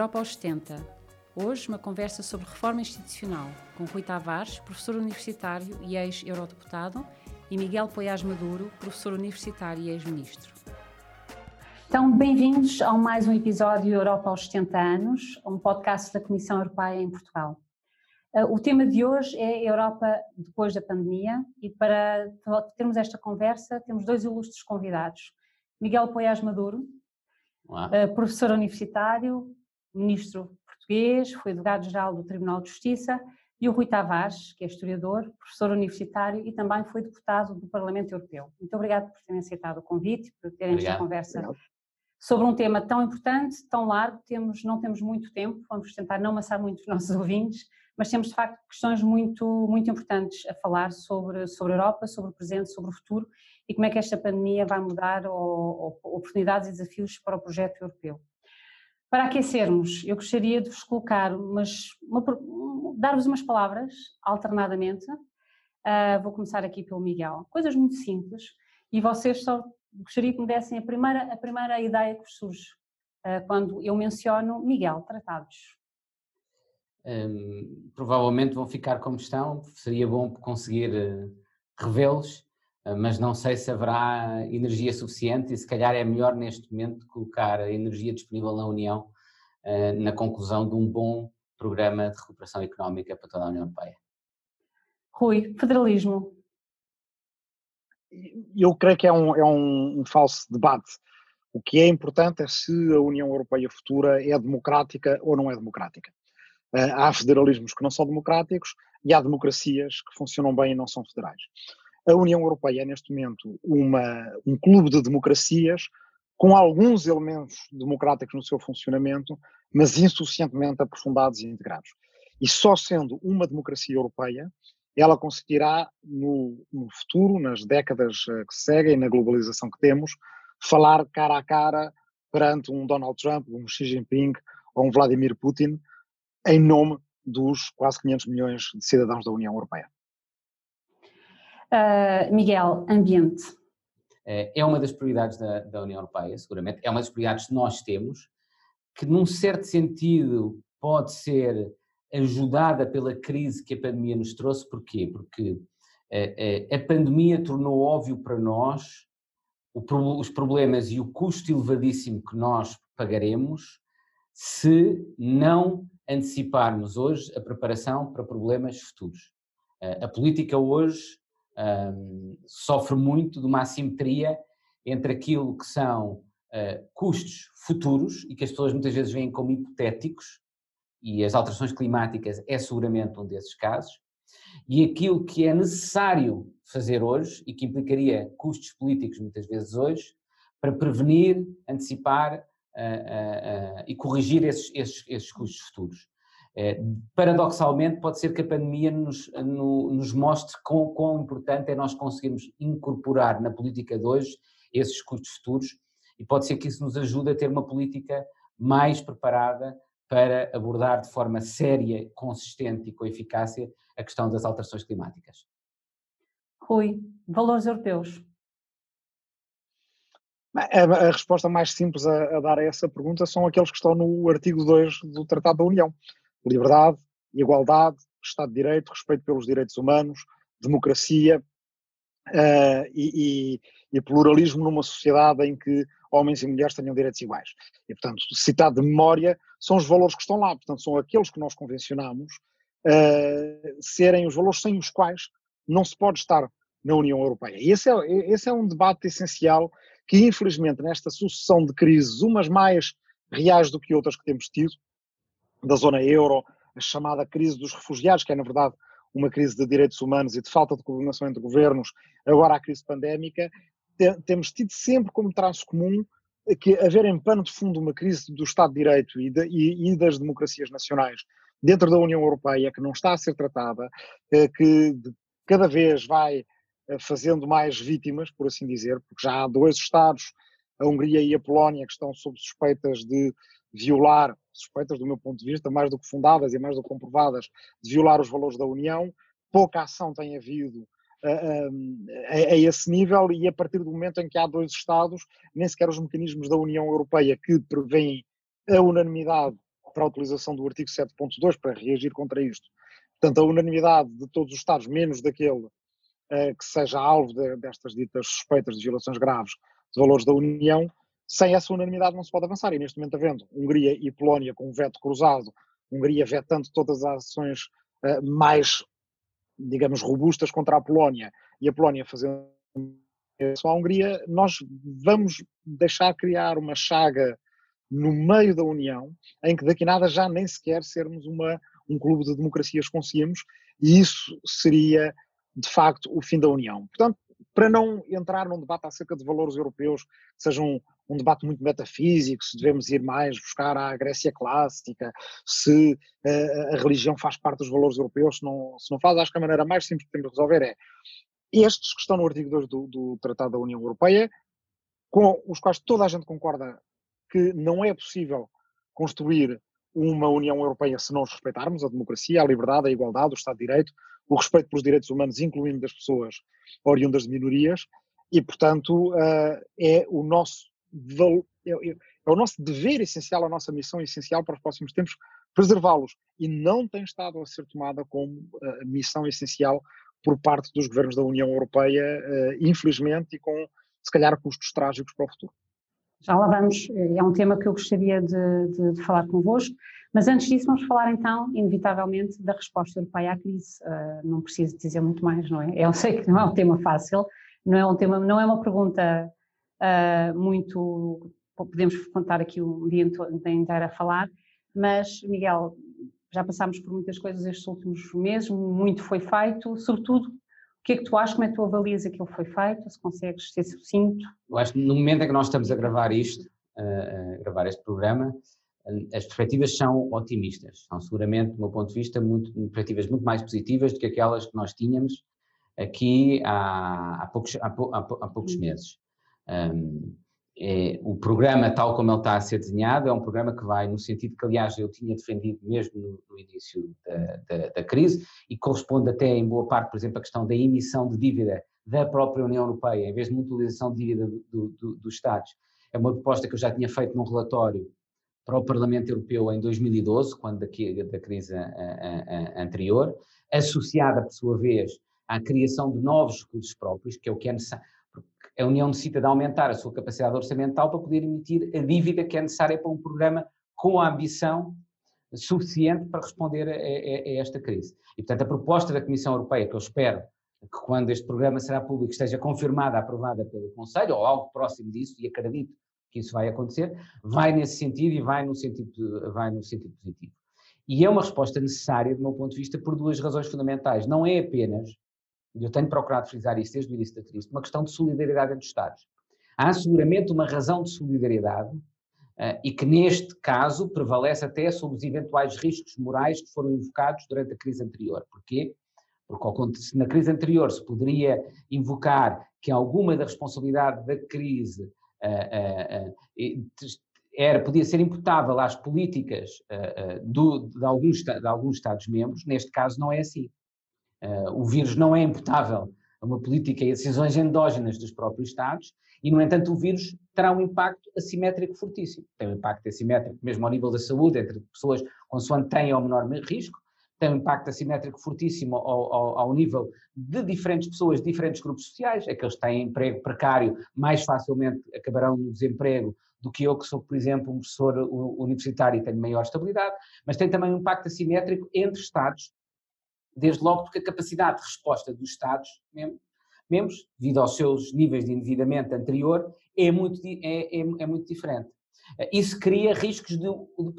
Europa aos 70. Hoje, uma conversa sobre reforma institucional com Rui Tavares, professor universitário e ex-eurodeputado, e Miguel Poiás Maduro, professor universitário e ex-ministro. Então, bem-vindos a mais um episódio Europa aos 70 anos, um podcast da Comissão Europeia em Portugal. Uh, o tema de hoje é Europa depois da pandemia e para termos esta conversa temos dois ilustres convidados. Miguel Poiás Maduro, uh, professor universitário, ministro português, foi delegado-geral do Tribunal de Justiça, e o Rui Tavares, que é historiador, professor universitário e também foi deputado do Parlamento Europeu. Muito obrigado por terem aceitado o convite, por terem esta conversa obrigado. sobre um tema tão importante, tão largo, temos, não temos muito tempo, vamos tentar não amassar muito os nossos ouvintes, mas temos de facto questões muito, muito importantes a falar sobre, sobre a Europa, sobre o presente, sobre o futuro e como é que esta pandemia vai mudar ou, ou, oportunidades e desafios para o projeto europeu. Para aquecermos, eu gostaria de vos colocar umas, uma, dar-vos umas palavras alternadamente. Uh, vou começar aqui pelo Miguel. Coisas muito simples e vocês só gostaria que me dessem a primeira, a primeira ideia que vos surge uh, quando eu menciono Miguel, tratados um, provavelmente vão ficar como estão, seria bom conseguir uh, revê-los, mas não sei se haverá energia suficiente e se calhar é melhor neste momento colocar a energia disponível na União uh, na conclusão de um bom programa de recuperação económica para toda a União Europeia. Rui, federalismo. Eu creio que é um, é um, um falso debate. O que é importante é se a União Europeia futura é democrática ou não é democrática. Eh, há federalismos que não são democráticos e há democracias que funcionam bem e não são federais. A União Europeia é, neste momento, uma, um clube de democracias com alguns elementos democráticos no seu funcionamento, mas insuficientemente aprofundados e integrados. E só sendo uma democracia europeia, ela conseguirá, no, no futuro, nas décadas eh, que seguem, na globalização que temos, falar cara a cara perante um Donald Trump, um Xi Jinping ou um Vladimir Putin, em nome dos quase 500 milhões de cidadãos da União Europeia. Uh, Miguel, ambiente. É, é uma das prioridades da, da, União Europeia, seguramente. É uma das prioridades que nós temos, que num certo sentido pode ser ajudada pela crise que a pandemia nos trouxe. Porquê? Porque a, a, a pandemia tornou óbvio para nós o, os problemas e o custo elevadíssimo que nós pagaremos se não anteciparmos hoje a preparação para problemas futuros. A política hoje um, sofre muito de uma assimetria entre aquilo que são uh, custos futuros e que as pessoas muitas vezes veem como hipotéticos, e as alterações climáticas é seguramente um desses casos, e aquilo que é necessário fazer hoje e que implicaria custos políticos muitas vezes hoje, para prevenir, antecipar uh, uh, e corrigir esses, esses, esses custos futuros. É, paradoxalmente, pode ser que a pandemia nos, no, nos mostre quão, quão, importante é nós conseguirmos incorporar na política de hoje esses custos futuros e pode ser que isso nos ajude a ter uma política mais preparada para abordar de forma séria, consistente e com eficácia a questão das alterações climáticas. Rui, valores europeus. A, a resposta mais simples a, a, dar a essa pergunta são aqueles que estão no artigo 2 do Tratado da União. Liberdade, igualdade, Estado de Direito, respeito pelos direitos humanos, democracia uh, e, e, e, pluralismo numa sociedade em que homens e mulheres tenham direitos iguais. E, portanto, citado de memória, são os valores que estão lá, portanto, são aqueles que nós convencionamos uh, serem os valores sem os quais não se pode estar na União Europeia. E esse é, esse é um debate essencial que infelizmente nesta sucessão de crises, umas mais reais do que outras que temos tido, da zona euro, a chamada crise dos refugiados, que é na verdade uma crise de direitos humanos e de falta de coordenação entre governos, agora a crise pandémica, temos tido sempre como traço comum que haver em pano de fundo uma crise do Estado de Direito e, de, e, e das democracias nacionais dentro da União Europeia que não está a ser tratada, eh, que cada vez vai eh, fazendo mais vítimas, por assim dizer, porque já há dois Estados, a Hungria e a Polónia, que estão sob suspeitas de violar, suspeitas do meu ponto de vista, mais do que fundadas e mais do que comprovadas, de violar os valores da União. Pouca ação tem havido a, a, a, esse nível e a partir do momento em que há dois Estados, nem sequer os mecanismos da União Europeia que prevêem a unanimidade para a utilização do artigo 7.2 para reagir contra isto. Portanto, a unanimidade de todos os Estados, menos daquele uh, que seja alvo de, destas ditas suspeitas de violações graves de valores da União, sem essa unanimidade não se pode avançar. E neste momento, havendo Hungria e Polónia com um veto cruzado, Hungria vetando todas as ações uh, mais, digamos, robustas contra a Polónia e a Polónia fazendo isso à Hungria, nós vamos deixar criar uma chaga no meio da União, em que daqui nada já nem sequer sermos uma, um clube de democracias conseguimos, e isso seria, de facto, o fim da União. Portanto, para não entrar num debate acerca de valores europeus, que seja um, um, debate muito metafísico, se devemos ir mais buscar a Grécia clássica, se uh, a religião faz parte dos valores europeus, se não, se não faz, acho que a maneira mais simples que temos de resolver é estes que estão no artigo 2 do, do Tratado da União Europeia, com os quais toda a gente concorda que não é possível construir uma União Europeia se não os respeitarmos a democracia, a liberdade, a igualdade, o Estado de Direito, o respeito pelos direitos humanos, incluindo das pessoas oriundas de minorias, e, portanto, eh, é o nosso é, é, é o nosso dever essencial, a nossa missão essencial para os próximos tempos, preservá-los. E não tem estado a ser tomada como uh, missão essencial por parte dos governos da União Europeia, uh, infelizmente, e com, se calhar, custos trágicos para o futuro. Já lá vamos, é um tema que eu gostaria de, de, de, falar convosco, mas antes disso vamos falar então, inevitavelmente, da resposta europeia à crise. Uh, não preciso dizer muito mais, não é? Eu sei que não é um tema fácil, não é um tema, não é uma pergunta uh, muito, podemos contar aqui um dia inteiro a falar, mas Miguel, já passámos por muitas coisas estes últimos meses, muito foi feito, sobretudo o que é que tu achas, como é que tu avalias aquilo que foi feito, se consegues ser sucinto? Eu acho que no momento em que nós estamos a gravar isto, a gravar este programa, as perspectivas são otimistas, são seguramente, do meu ponto de vista, muito, perspectivas muito mais positivas do que aquelas que nós tínhamos aqui há, há poucos, há, há, poucos uhum. meses. Um, é, o programa, tal como ele está a ser desenhado, é um programa que vai no sentido que, aliás, eu tinha defendido mesmo no, no início da, da, da, crise e corresponde até em boa parte, por exemplo, à questão da emissão de dívida da própria União Europeia, em vez de mutualização de dívida do, do, dos Estados. É uma proposta que eu já tinha feito num relatório para o Parlamento Europeu em 2012, quando da, da crise a, a, a anterior, associada, por sua vez, à criação de novos recursos próprios, que é o que é necessário a União necessita de aumentar a sua capacidade orçamental para poder emitir a dívida que é necessária para um programa com a ambição suficiente para responder a, a, a, esta crise. E, portanto, a proposta da Comissão Europeia, que eu espero que quando este programa será público esteja confirmada, aprovada pelo Conselho, ou algo próximo disso, e acredito que isso vai acontecer, vai nesse sentido e vai no sentido, vai no sentido positivo. E é uma resposta necessária, do meu ponto de vista, por duas razões fundamentais. Não é apenas e eu tenho procurado frisar isso desde o início da crise, uma questão de solidariedade entre os Estados. Há seguramente uma razão de solidariedade uh, e que neste caso prevalece até sobre os eventuais riscos morais que foram invocados durante a crise anterior. Porquê? Porque se na crise anterior se poderia invocar que alguma da responsabilidade da crise uh, uh, era, podia ser imputável às políticas de, alguns, de alguns Estados-membros, neste caso não é assim. Uh, o vírus não é imputável a uma política e a decisões endógenas dos próprios Estados, e, no entanto, o vírus terá um impacto assimétrico fortíssimo. Tem um impacto assimétrico mesmo ao nível da saúde, entre pessoas consoante têm ou menor risco, tem um impacto assimétrico fortíssimo ao, ao, ao, nível de diferentes pessoas, diferentes grupos sociais, aqueles que têm emprego precário mais facilmente acabarão no desemprego do que eu que sou, por exemplo, um professor universitário e tenho maior estabilidade, mas tem também um impacto assimétrico entre Estados desde logo porque a capacidade de resposta dos Estados membros, devido aos seus níveis de endividamento anterior, é muito, é, é, é muito diferente. Isso cria riscos de, de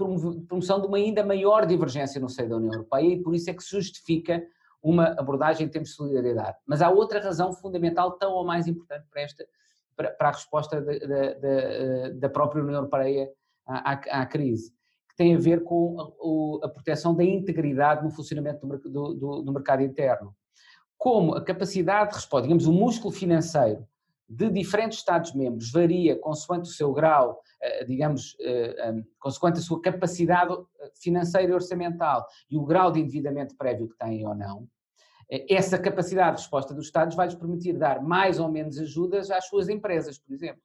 promoção de uma ainda maior divergência no seio da União Europeia e por isso é que se justifica uma abordagem em termos de solidariedade. Mas há outra razão fundamental, tão ou mais importante para, esta, para, para a resposta da, da, da própria União Europeia à, à, à crise tem a ver com a, a proteção da integridade no funcionamento do, do, do, mercado interno. Como a capacidade de resposta, digamos, o músculo financeiro de diferentes Estados-membros varia consoante o seu grau, eh, digamos, eh, eh, consoante a sua capacidade financeira e orçamental e o grau de endividamento prévio que têm ou não, essa capacidade de resposta dos Estados vai-lhes permitir dar mais ou menos ajudas às suas empresas, por exemplo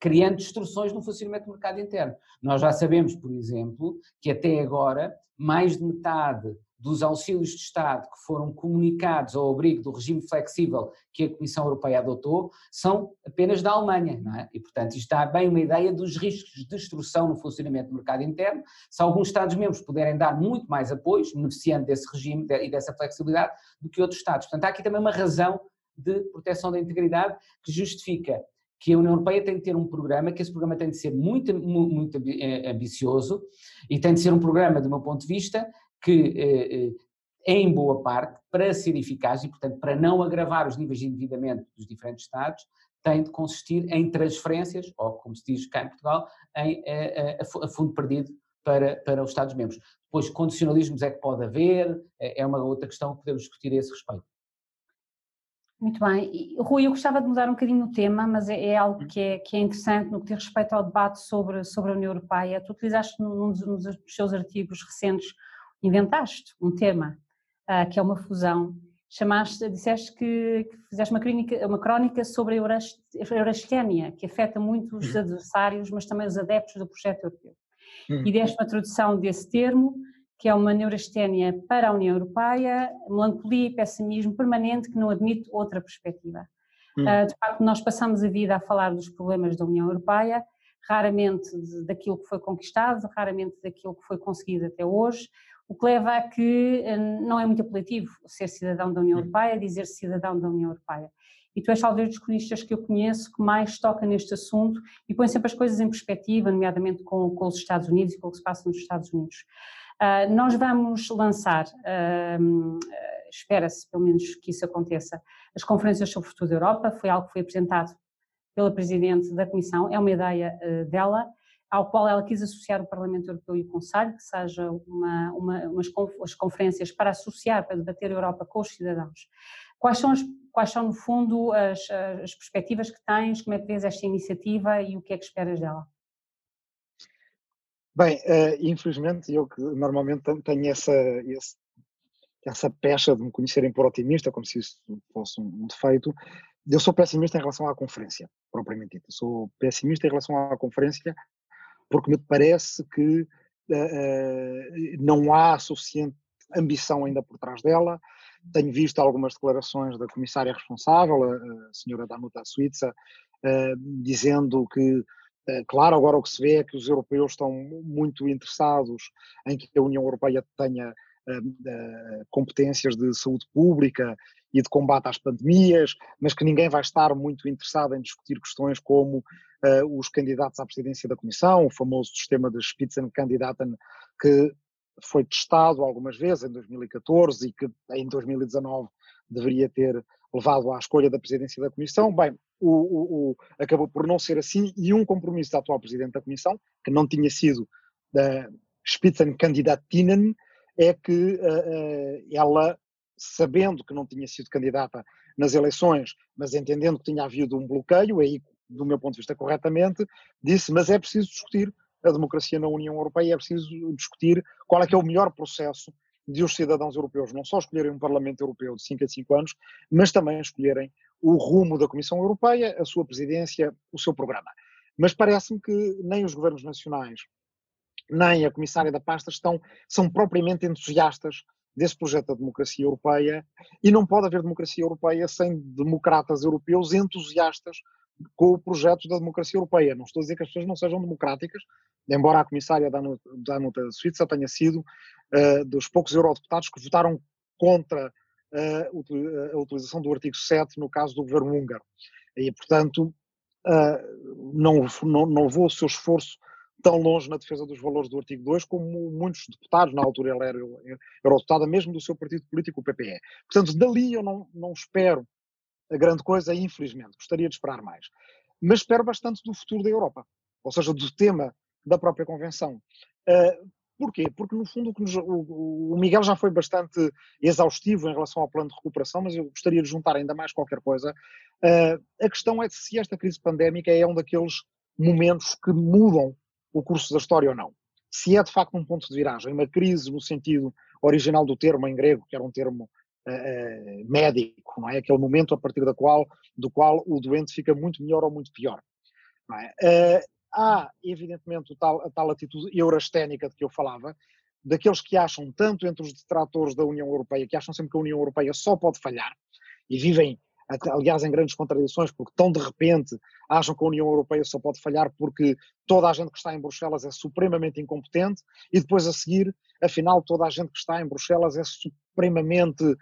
criando distorções no funcionamento do mercado interno. Nós já sabemos, por exemplo, que até agora mais de metade dos auxílios de Estado que foram comunicados ao abrigo do regime flexível que a Comissão Europeia adotou são apenas da Alemanha, é? E, portanto, isto dá bem uma ideia dos riscos de destruição no funcionamento do mercado interno. Se alguns Estados-membros puderem dar muito mais apoios, beneficiando desse regime e dessa flexibilidade, do que outros Estados. Portanto, há aqui também uma razão de proteção da integridade que justifica que a União Europeia tem de ter um programa, que esse programa tem de ser muito, muito eh, ambicioso e tem de ser um programa, do meu ponto de vista, que eh, eh em boa parte, para ser eficaz e, portanto, para não agravar os níveis de endividamento dos diferentes Estados, tem de consistir em transferências, ou como se diz cá em Portugal, em, a, a, a fundo perdido para, para os Estados-membros. Depois, condicionalismos é que pode haver, é, é uma outra questão que podemos discutir a esse respeito. Muito bem. Rui, eu gostava de mudar um bocadinho o tema, mas é, é algo que é, que é, interessante no que diz respeito ao debate sobre, sobre a União Europeia. Tu utilizaste num dos, num dos seus artigos recentes, inventaste um tema, uh, que é uma fusão. Chamaste, disseste que, que fizeste uma crónica, uma crónica sobre a Eurasquénia, que afeta muito os uhum. adversários, mas também os adeptos do projeto europeu. Uhum. E deste uma tradução desse termo, que é uma neurasténia para a União Europeia, melancolia e pessimismo permanente que não admite outra perspectiva. Hum. Uh, de facto, nós passamos a vida a falar dos problemas da União Europeia, raramente daquilo que foi conquistado, raramente daquilo que foi conseguido até hoje, o que leva a que uh, não é muito apelativo ser cidadão da União. Europeia, dizer cidadão da União Europeia. E tu és talvez dos cronistas que eu conheço que mais toca neste assunto e põe sempre as coisas em perspectiva, nomeadamente com, com os Estados Unidos e com o que se passa nos Estados Unidos. Uh, nós vamos lançar, uh, espera-se pelo menos que isso aconteça, as conferências sobre o futuro da Europa, foi algo que foi apresentado pela Presidente da Comissão, é uma ideia uh, dela, ao qual ela quis associar o Parlamento Europeu e o Conselho, que seja uma, uma, umas conferências para associar, para debater a Europa com os cidadãos. Quais são, as, quais são no fundo, as, as perspectivas que tens, como é que vês esta iniciativa e o que é que esperas dela? Bem, uh, infelizmente, eu que normalmente tenho essa, esse, essa pecha de me conhecerem por otimista, como se isso fosse um defeito, eu sou pessimista em relação à conferência, propriamente dita. Sou pessimista em relação à conferência porque me parece que uh, não há suficiente ambição ainda por trás dela. Tenho visto algumas declarações da comissária responsável, a, a senhora Danuta Suíça, uh, dizendo que claro, agora o que se vê é que os europeus estão muito interessados em que a União Europeia tenha uh, uh, competências de saúde pública e de combate às pandemias, mas que ninguém vai estar muito interessado em discutir questões como uh, os candidatos à presidência da Comissão, o famoso sistema de Spitzenkandidaten que foi testado algumas vezes em 2014 e que em 2019 deveria ter levado à escolha da presidência da Comissão. Bem, o, o, o, acabou por não ser assim e um compromisso da atual Presidente da Comissão, que não tinha sido da Spitzenkandidatinnen, é que uh, uh, ela, sabendo que não tinha sido candidata nas eleições, mas entendendo que tinha havido um bloqueio, aí, do meu ponto de vista corretamente, disse, mas é preciso discutir a democracia na União Europeia, é preciso discutir qual é que é o melhor processo de os cidadãos europeus não só escolherem um Parlamento Europeu de 5 a 5 anos, mas também escolherem o rumo da Comissão Europeia, a sua presidência, o seu programa. Mas parece-me que nem os governos nacionais, nem a comissária da pasta estão, são propriamente entusiastas desse projeto da democracia europeia e não pode haver democracia europeia sem democratas europeus entusiastas com o projeto da democracia europeia. Não estou a dizer que as pessoas não sejam democráticas, embora a comissária Danuta Suíça tenha sido uh, dos poucos eurodeputados que votaram contra uh, a utilização do artigo 7 no caso do governo húngaro. E, portanto, uh, não, não, não levou o seu esforço tão longe na defesa dos valores do artigo 2 como muitos deputados, na altura ela era eurodeputada mesmo do seu partido político, o PPE. Portanto, dali eu não, não espero a grande coisa, infelizmente, gostaria de esperar mais. Mas espero bastante do futuro da Europa, ou seja, do tema da própria Convenção. Uh, porquê? Porque, no fundo, o, o, Miguel já foi bastante exaustivo em relação ao plano de recuperação, mas eu gostaria de juntar ainda mais qualquer coisa. Uh, a questão é se esta crise pandémica é um daqueles momentos que mudam o curso da história ou não. Se é de facto um ponto de viragem, uma crise no sentido original do termo em grego, que era um termo uh, médico, não é? Aquele momento a partir da qual, do qual o doente fica muito melhor ou muito pior. É? Uh, há, evidentemente, tal, a tal atitude eurasténica de que eu falava, daqueles que acham, tanto entre os detratores da União Europeia, que acham sempre que a União Europeia só pode falhar, e vivem, aliás, em grandes contradições, porque tão de repente acham que a União Europeia só pode falhar porque toda a gente que está em Bruxelas é supremamente incompetente, e depois a seguir, afinal, toda a gente que está em Bruxelas é supremamente uh,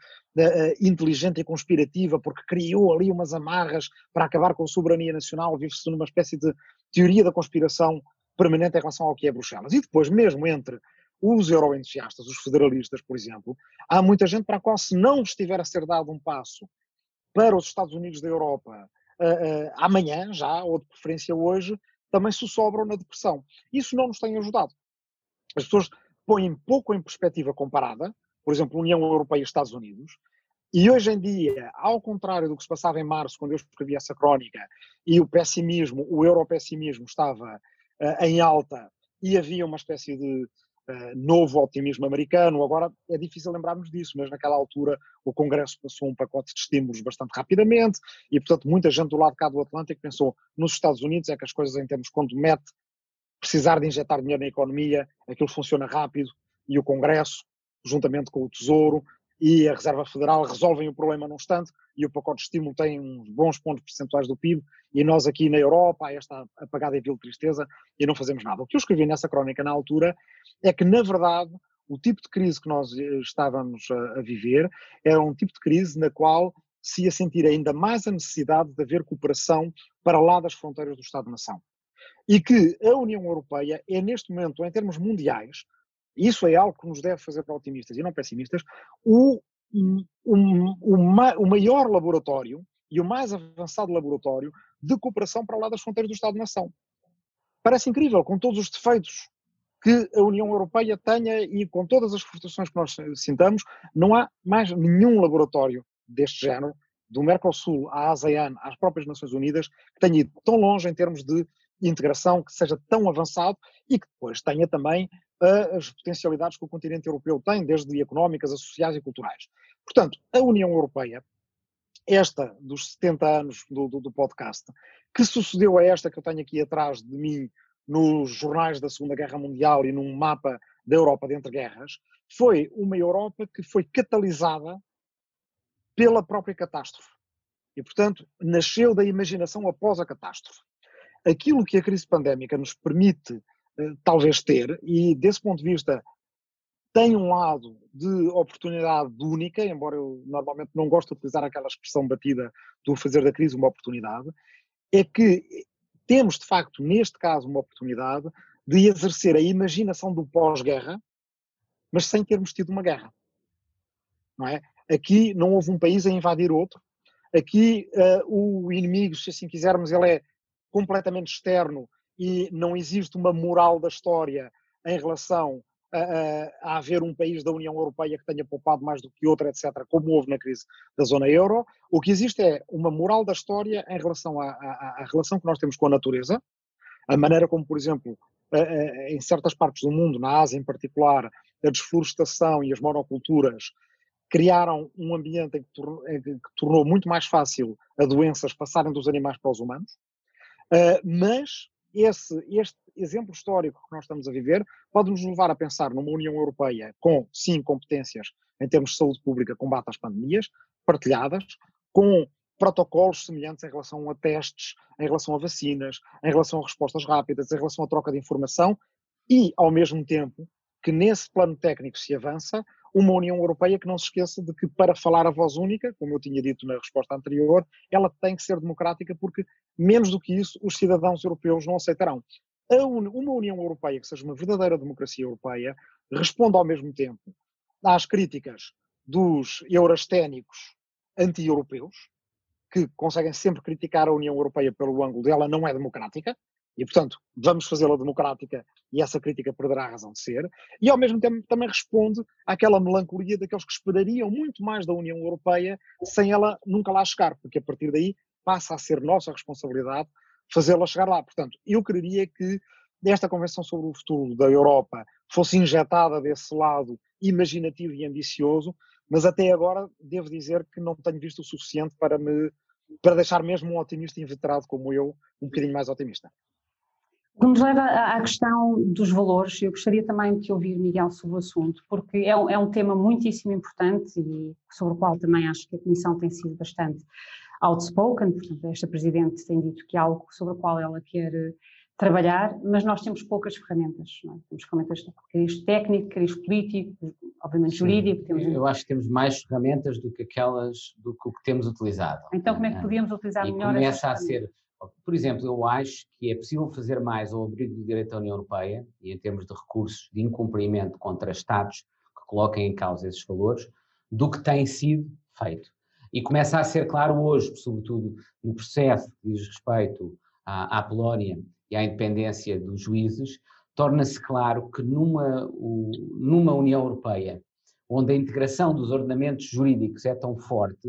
inteligente e conspirativa, porque criou ali umas amarras para acabar com a soberania nacional, vive-se numa espécie de teoria da conspiração permanente em relação ao que é Bruxelas. E depois, mesmo entre os euroentusiastas, os federalistas, por exemplo, há muita gente para a qual, se não estiver a ser dado um passo para os Estados Unidos da Europa uh, uh, amanhã, já, ou de preferência hoje, também se sobram na depressão. Isso não nos tem ajudado. As pessoas põem pouco em perspectiva comparada, por exemplo, União Europeia e Estados Unidos, e hoje em dia, ao contrário do que se passava em março, quando eu escrevi essa crónica, e o pessimismo, o europessimismo estava uh, em alta e havia uma espécie de uh, novo otimismo americano. Agora é difícil lembrarmos disso, mas naquela altura o Congresso passou um pacote de estímulos bastante rapidamente e, portanto, muita gente do lado cá do Atlântico pensou nos Estados Unidos é que as coisas em termos quando mete precisar de injetar dinheiro na economia, aquilo funciona rápido e o Congresso, juntamente com o Tesouro e a Reserva Federal, resolvem o problema num instante e o pacote de estímulo tem uns bons pontos percentuais do PIB e nós aqui na Europa, esta apagada e vil tristeza e não fazemos nada. O que eu escrevi nessa crónica na altura é que, na verdade, o tipo de crise que nós eh, estávamos a, a viver era um tipo de crise na qual se ia sentir ainda mais a necessidade de haver cooperação para lá das fronteiras do Estado-nação. E que a União Europeia é, neste momento, em termos mundiais, isso é algo que nos deve fazer para otimistas e não pessimistas, o o, o, o maior laboratório e o mais avançado laboratório de cooperação para lá das fronteiras do Estado-nação. Parece incrível, com todos os defeitos que a União Europeia tenha e com todas as frustrações que nós sintamos, não há mais nenhum laboratório deste género, do Mercosul à ASEAN, às próprias Nações Unidas, que tenha ido tão longe em termos de integração, que seja tão avançado e que depois tenha também as potencialidades que o continente europeu tem, desde económicas a sociais e culturais. Portanto, a União Europeia, esta dos 70 anos do, do, do, podcast, que sucedeu a esta que eu tenho aqui atrás de mim nos jornais da Segunda Guerra Mundial e num mapa da Europa de entre guerras, foi uma Europa que foi catalisada pela própria catástrofe. E, portanto, nasceu da imaginação após a catástrofe. Aquilo que a crise pandémica nos permite talvez ter, e desse ponto de vista tem um lado de oportunidade única, embora eu normalmente não gosto de utilizar aquela expressão batida do fazer da crise uma oportunidade, é que temos de facto, neste caso, uma oportunidade de exercer a imaginação do pós-guerra, mas sem termos tido uma guerra. Não é? Aqui não houve um país a invadir outro, aqui uh, o inimigo, se assim quisermos, ele é completamente externo e não existe uma moral da história em relação a, a, a, haver um país da União Europeia que tenha poupado mais do que outro, etc., como houve na crise da zona euro. O que existe é uma moral da história em relação à, relação que nós temos com a natureza, a maneira como, por exemplo, em certas partes do mundo, na Ásia em particular, a desflorestação e as monoculturas criaram um ambiente em que, em que tornou muito mais fácil a doenças passarem dos animais para os humanos, mas esse, este exemplo histórico que nós estamos a viver pode nos levar a pensar numa União Europeia com, sim, competências em termos de saúde pública, combate às pandemias, partilhadas, com protocolos semelhantes em relação a testes, em relação a vacinas, em relação a respostas rápidas, em relação à troca de informação e, ao mesmo tempo, que nesse plano técnico se avança, uma União Europeia que não se esqueça de que, para falar a voz única, como eu tinha dito na resposta anterior, ela tem que ser democrática, porque menos do que isso os cidadãos europeus não aceitarão. uma União Europeia que seja uma verdadeira democracia europeia responda ao mesmo tempo às críticas dos eurasténicos anti-europeus, que conseguem sempre criticar a União Europeia pelo ângulo dela não é democrática, e, portanto, vamos fazê-la democrática e essa crítica perderá a razão de ser. E, ao mesmo tempo, também responde àquela melancolia daqueles que esperariam muito mais da União Europeia sem ela nunca lá chegar, porque a partir daí passa a ser nossa responsabilidade fazê-la chegar lá. Portanto, eu queria que esta Convenção sobre o Futuro da Europa fosse injetada desse lado imaginativo e ambicioso, mas até agora devo dizer que não tenho visto o suficiente para me para deixar mesmo um otimista inveterado como eu um bocadinho mais otimista. O que nos leva à questão dos valores, eu gostaria também de ouvir, Miguel, sobre o assunto, porque é um, é um tema muitíssimo importante e sobre o qual também acho que a Comissão tem sido bastante outspoken, portanto, esta Presidente tem dito que é algo sobre o qual ela quer trabalhar, mas nós temos poucas ferramentas. É? Temos ferramentas de cariz técnico, cariz político, obviamente jurídico. Temos... Eu acho que temos mais ferramentas do que aquelas do que o que temos utilizado. Então, como é que podíamos utilizar e melhor começa a ser, por exemplo, eu acho que é possível fazer mais ao abrigo do direito da União Europeia e em termos de recursos de incumprimento contra Estados que coloquem em causa esses valores, do que tem sido feito. E começa a ser claro hoje, sobretudo no processo que diz respeito à, à Polónia e à independência dos juízes, torna-se claro que numa, numa União Europeia, onde a integração dos ordenamentos jurídicos é tão forte,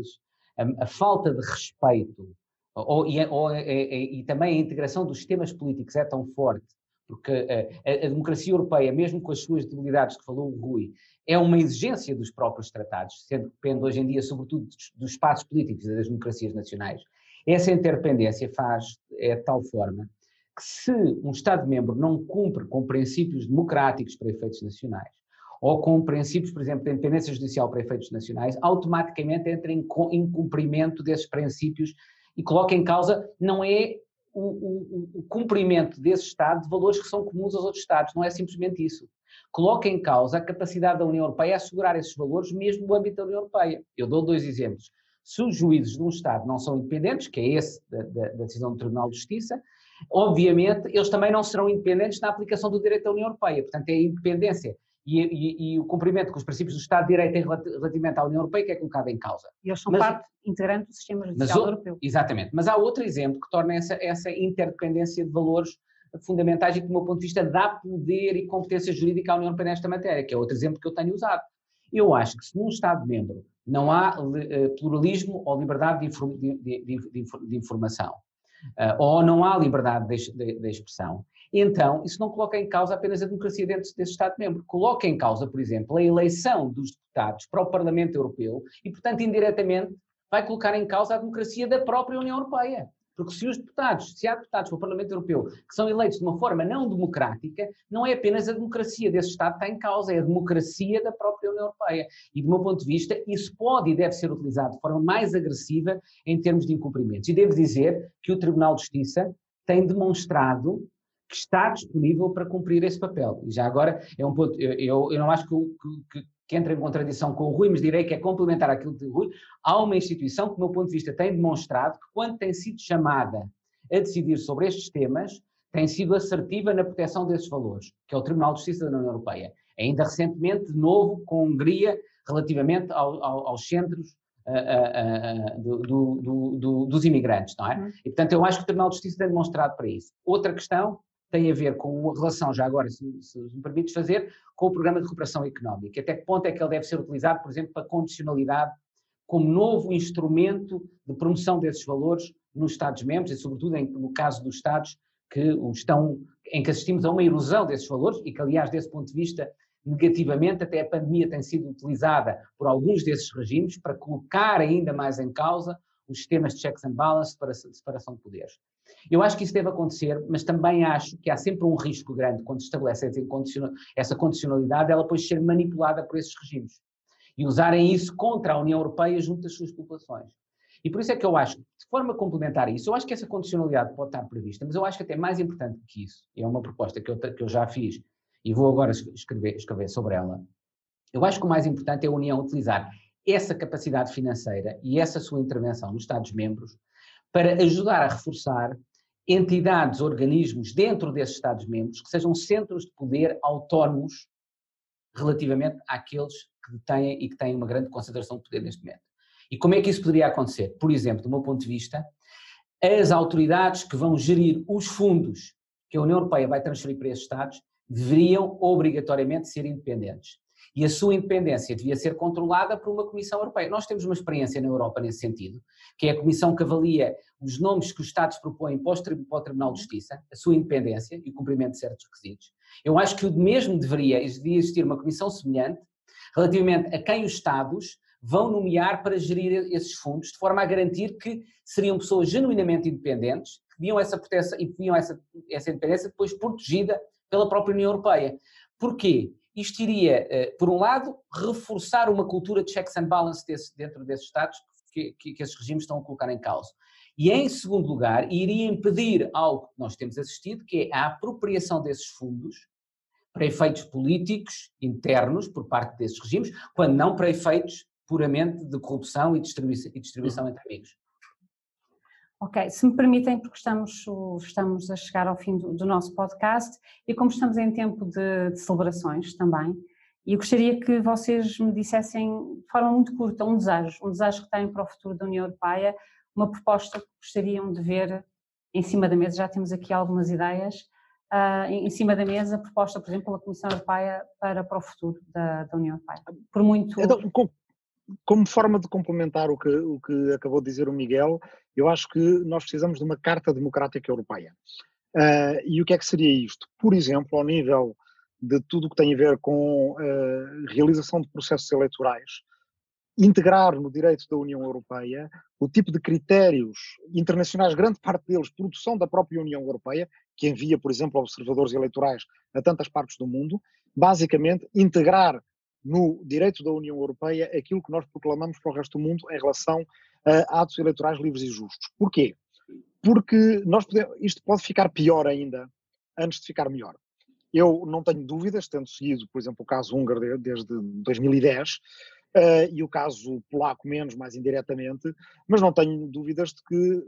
a, a falta de respeito ou, e, ou, e, e, também a integração dos sistemas políticos é tão forte, porque a, a, democracia europeia, mesmo com as suas debilidades que falou o Rui, é uma exigência dos próprios tratados, sendo que depende hoje em dia, sobretudo, dos, dos espaços políticos e das democracias nacionais. Essa interdependência faz, é de tal forma, que se um Estado-membro não cumpre com princípios democráticos para efeitos nacionais, ou com princípios, por exemplo, de independência judicial para efeitos nacionais, automaticamente entra em incumprimento desses princípios e coloca em causa, não é o, o, o, cumprimento desse Estado de valores que são comuns aos outros Estados, não é simplesmente isso. Coloca em causa a capacidade da União Europeia a assegurar esses valores mesmo no âmbito da União Europeia. Eu dou dois exemplos. Se os juízes de um Estado não são independentes, que é esse da, da, da decisão do Tribunal de Justiça, obviamente eles também não serão independentes na aplicação do direito da União Europeia. Portanto, é a independência e, e, e, o cumprimento com os princípios do Estado de Direito relativamente à União Europeia que é colocado em causa. E eles são mas, parte integrante do sistema judicial mas, europeu. Exatamente. Mas há outro exemplo que torna essa, essa interdependência de valores fundamentais e que, do meu ponto de vista, dá poder e competência jurídica à União Europeia nesta matéria, que é outro exemplo que eu tenho usado. Eu acho que se num Estado-membro não há uh, pluralismo ou liberdade de, infor de, de, de informação, uh, ou não há liberdade de, expressão, então isso não coloca em causa apenas a democracia dentro desse Estado-membro, coloca em causa, por exemplo, a eleição dos deputados para o Parlamento Europeu e, portanto, indiretamente vai colocar em causa a democracia da própria União Europeia. Porque se os deputados, se há deputados para o Parlamento Europeu que são eleitos de uma forma não democrática, não é apenas a democracia desse Estado que está em causa, é a democracia da própria União Europeia. E, do meu ponto de vista, isso pode e deve ser utilizado de forma mais agressiva em termos de incumprimentos. E devo dizer que o Tribunal de Justiça tem demonstrado que está disponível para cumprir esse papel. E já agora é um ponto, eu, eu não acho que, que, que entra em contradição com o Rui, mas direi que é complementar aquilo o Rui, há uma instituição que, do meu ponto de vista, tem demonstrado que, quando tem sido chamada a decidir sobre estes temas, tem sido assertiva na proteção desses valores, que é o Tribunal de Justiça da União Europeia. Ainda recentemente, de novo, com a Hungria, relativamente ao, ao, aos centros uh, uh, uh, do, do, do, dos imigrantes, não é? Uhum. E, portanto, eu acho que o Tribunal de Justiça tem demonstrado para isso. Outra questão tem a ver com a relação, já agora, se, se me permites fazer, com o programa de recuperação económica. Até que ponto é que ele deve ser utilizado, por exemplo, para condicionalidade como novo instrumento de promoção desses valores nos Estados-membros e, sobretudo, em, no caso dos Estados que estão, em que assistimos a uma erosão desses valores e que, aliás, desse ponto de vista, negativamente, até a pandemia tem sido utilizada por alguns desses regimes para colocar ainda mais em causa os sistemas de checks and balances para separação de poderes. Eu acho que isso deve acontecer, mas também acho que há sempre um risco grande quando se estabelece essa condicionalidade, ela depois ser manipulada por esses regimes e usarem isso contra a União Europeia junto das suas populações. E por isso é que eu acho, de forma complementar a isso, eu acho que essa condicionalidade pode estar prevista, mas eu acho que até mais importante que isso, e é uma proposta que eu, que eu já fiz e vou agora escrever, escrever sobre ela, eu acho que o mais importante é a União utilizar essa capacidade financeira e essa sua intervenção nos Estados-membros para ajudar a reforçar entidades, organismos dentro desses Estados-membros que sejam centros de poder autónomos relativamente àqueles que têm e que têm uma grande concentração de poder neste momento. E como é que isso poderia acontecer? Por exemplo, do meu ponto de vista, as autoridades que vão gerir os fundos que a União Europeia vai transferir para esses Estados deveriam obrigatoriamente ser independentes e a sua independência devia ser controlada por uma Comissão Europeia. Nós temos uma experiência na Europa nesse sentido, que é a Comissão que avalia os nomes que os Estados propõem para o Tribunal de Justiça, a sua independência e o cumprimento de certos requisitos. Eu acho que o mesmo deveria, existir uma comissão semelhante relativamente a quem os Estados vão nomear para gerir esses fundos, de forma a garantir que seriam pessoas genuinamente independentes, que tinham essa proteção e tinham essa, essa independência depois protegida pela própria União Europeia. Porquê? Isto iria, eh, por um lado, reforçar uma cultura de checks and balances desse, dentro desses Estados que, que, que, esses regimes estão a colocar em causa. E, em segundo lugar, iria impedir algo que nós temos assistido, que é a apropriação desses fundos para efeitos políticos internos por parte desses regimes, quando não para efeitos puramente de corrupção e distribuição, e distribuição entre amigos. Ok, se me permitem, porque estamos, estamos a chegar ao fim do, do nosso podcast e como estamos em tempo de, de celebrações também, eu gostaria que vocês me dissessem de forma muito curta um desejo, um desejo que têm para o futuro da União Europeia, uma proposta que gostariam de ver em cima da mesa. Já temos aqui algumas ideias. Uh, em cima da mesa, proposta, por exemplo, pela Comissão Europeia para, para o futuro da, da União Europeia. Por muito. Então, como forma de complementar o que, o que acabou de dizer o Miguel, eu acho que nós precisamos de uma Carta Democrática Europeia. Uh, e o que é que seria isto? Por exemplo, ao nível de tudo o que tem a ver com uh, realização de processos eleitorais, integrar no direito da União Europeia o tipo de critérios internacionais, grande parte deles produção da própria União Europeia, que envia, por exemplo, observadores eleitorais a tantas partes do mundo, basicamente integrar no direito da União Europeia aquilo que nós proclamamos para o resto do mundo em relação a atos eleitorais livres e justos. Porquê? Porque nós podemos, isto pode ficar pior ainda antes de ficar melhor. Eu não tenho dúvidas, tendo seguido, por exemplo, o caso húngaro desde 2010 uh, eh, e o caso polaco menos, mais indiretamente, mas não tenho dúvidas de que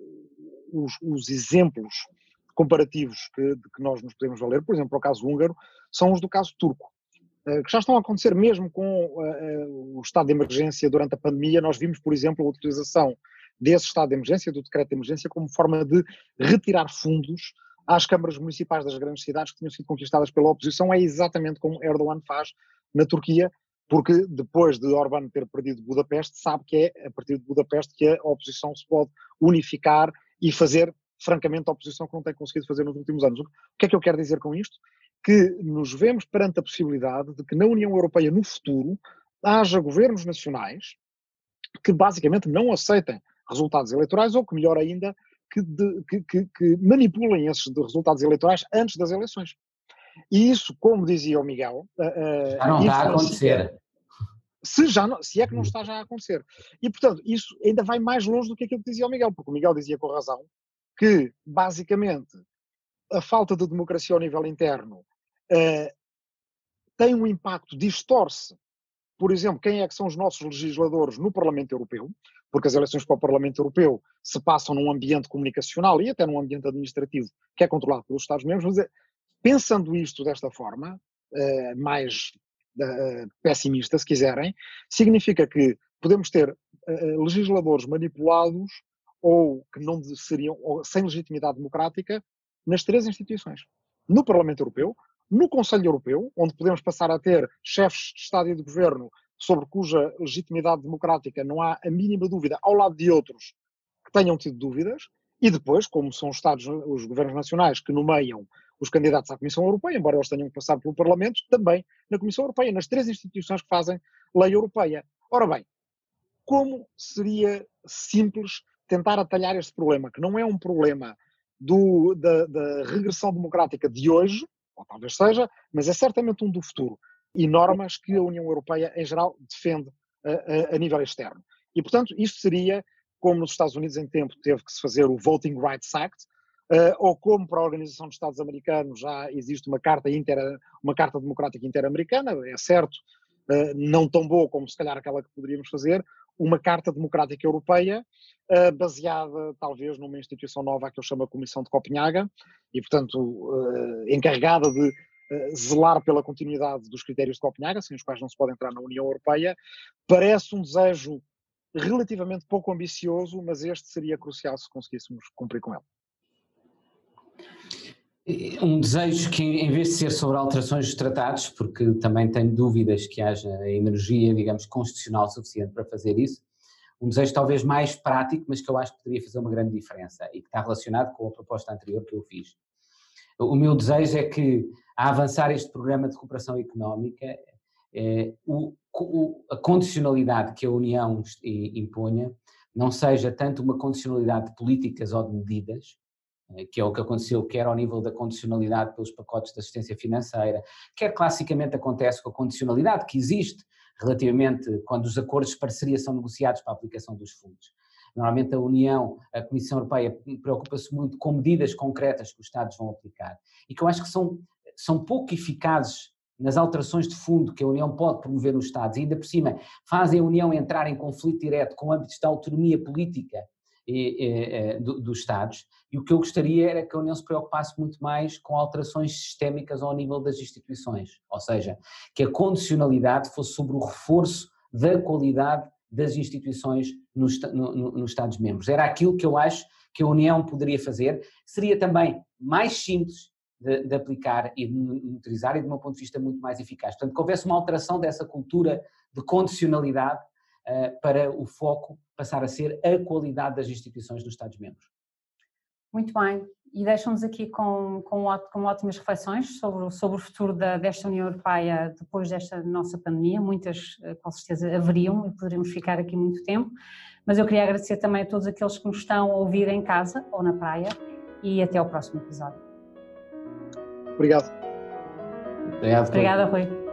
os, os exemplos comparativos que, de que nós nos podemos valer, por exemplo, o caso húngaro, são os do caso turco. Eh, que já estão a acontecer mesmo com uh, o estado de emergência durante a pandemia. Nós vimos, por exemplo, a utilização desse estado de emergência, do decreto de emergência, como forma de retirar fundos às câmaras municipais das grandes cidades que tinham sido conquistadas pela oposição. É exatamente como Erdogan faz na Turquia, porque depois de Orbán ter perdido Budapeste, sabe que é a partir de Budapeste que a oposição se pode unificar e fazer, francamente, a oposição que não tem conseguido fazer nos últimos anos. O que é que eu quero dizer com isto? Que nos vemos perante a possibilidade de que na União Europeia, no futuro, haja governos nacionais que basicamente não aceitem resultados eleitorais ou que, melhor ainda, que, de, que, que, que manipulem esses resultados eleitorais antes das eleições. E isso, como dizia o Miguel. já não está a acontecer. Se, já não, se é que não está já a acontecer. E, portanto, isso ainda vai mais longe do que aquilo que dizia o Miguel, porque o Miguel dizia com razão que, basicamente, a falta de democracia ao nível interno uh, tem um impacto, distorce, por exemplo, quem é que são os nossos legisladores no Parlamento Europeu, porque as eleições para o Parlamento Europeu se passam num ambiente comunicacional e até num ambiente administrativo que é controlado pelos Estados-membros, mas é, pensando isto desta forma, uh, mais uh, pessimista, se quiserem, significa que podemos ter uh, legisladores manipulados ou que não seriam, sem legitimidade democrática, nas três instituições. No Parlamento Europeu, no Conselho Europeu, onde podemos passar a ter chefes de Estado e de Governo sobre cuja legitimidade democrática não há a mínima dúvida, ao lado de outros que tenham tido dúvidas, e depois, como são os Estados, os governos nacionais que nomeiam os candidatos à Comissão Europeia, embora eles tenham que passar pelo Parlamento, também na Comissão Europeia, nas três instituições que fazem lei europeia. Ora bem, como seria simples tentar atalhar este problema, que não é um problema do, da, da, regressão democrática de hoje, ou talvez seja, mas é certamente um do futuro, e normas que a União Europeia, em geral, defende a, a, a nível externo. E, portanto, isto seria, como nos Estados Unidos em tempo teve que se fazer o Voting Rights Act, uh, ou como para a Organização dos Estados Americanos já existe uma carta, inter, uma carta democrática interamericana, é certo, uh, não tão boa como se calhar aquela que poderíamos fazer, uma carta democrática europeia uh, baseada talvez numa instituição nova que eu chamo a Comissão de Copenhaga e, portanto, uh, encarregada de uh, zelar pela continuidade dos critérios de Copenhaga, sem os quais não se pode entrar na União Europeia, parece um desejo relativamente pouco ambicioso, mas este seria crucial se conseguíssemos cumprir com ele. Um desejo que, em vez de ser sobre alterações dos tratados, porque também tenho dúvidas que haja energia, digamos, constitucional suficiente para fazer isso, um desejo talvez mais prático, mas que eu acho que poderia fazer uma grande diferença e que está relacionado com a proposta anterior que eu fiz. O meu desejo é que, a avançar este programa de cooperação económica, eh, o, a condicionalidade que a União imponha não seja tanto uma condicionalidade de políticas ou de medidas, que é o que aconteceu quer ao nível da condicionalidade pelos pacotes de assistência financeira, quer classicamente acontece com a condicionalidade que existe relativamente quando os acordos de parceria são negociados para a aplicação dos fundos. Normalmente a União, a Comissão Europeia preocupa-se muito com medidas concretas que os Estados vão aplicar e que eu acho que são, são pouco eficazes nas alterações de fundo que a União pode promover nos Estados, e ainda por cima fazem a União entrar em conflito direto com âmbitos da autonomia política e, e, do, dos Estados, e o que eu gostaria era que a União se preocupasse muito mais com alterações sistémicas ao nível das instituições, ou seja, que a condicionalidade fosse sobre o reforço da qualidade das instituições nos, no, no, nos Estados-membros. Era aquilo que eu acho que a União poderia fazer. Seria também mais simples de, de, aplicar e de monitorizar e, de um ponto de vista, muito mais eficaz. Portanto, que houvesse uma alteração dessa cultura de condicionalidade uh, para o foco passar a ser a qualidade das instituições dos Estados-membros. Muito bem. E deixam-nos aqui com, com, com, ótimas reflexões sobre, sobre o futuro da, desta União Europeia depois desta nossa pandemia. Muitas, eh, com certeza, haveriam e poderíamos ficar aqui muito tempo. Mas eu queria agradecer também a todos aqueles que nos estão a ouvir em casa ou na praia e até ao próximo episódio. Obrigado. Obrigado. Obrigada, Rui.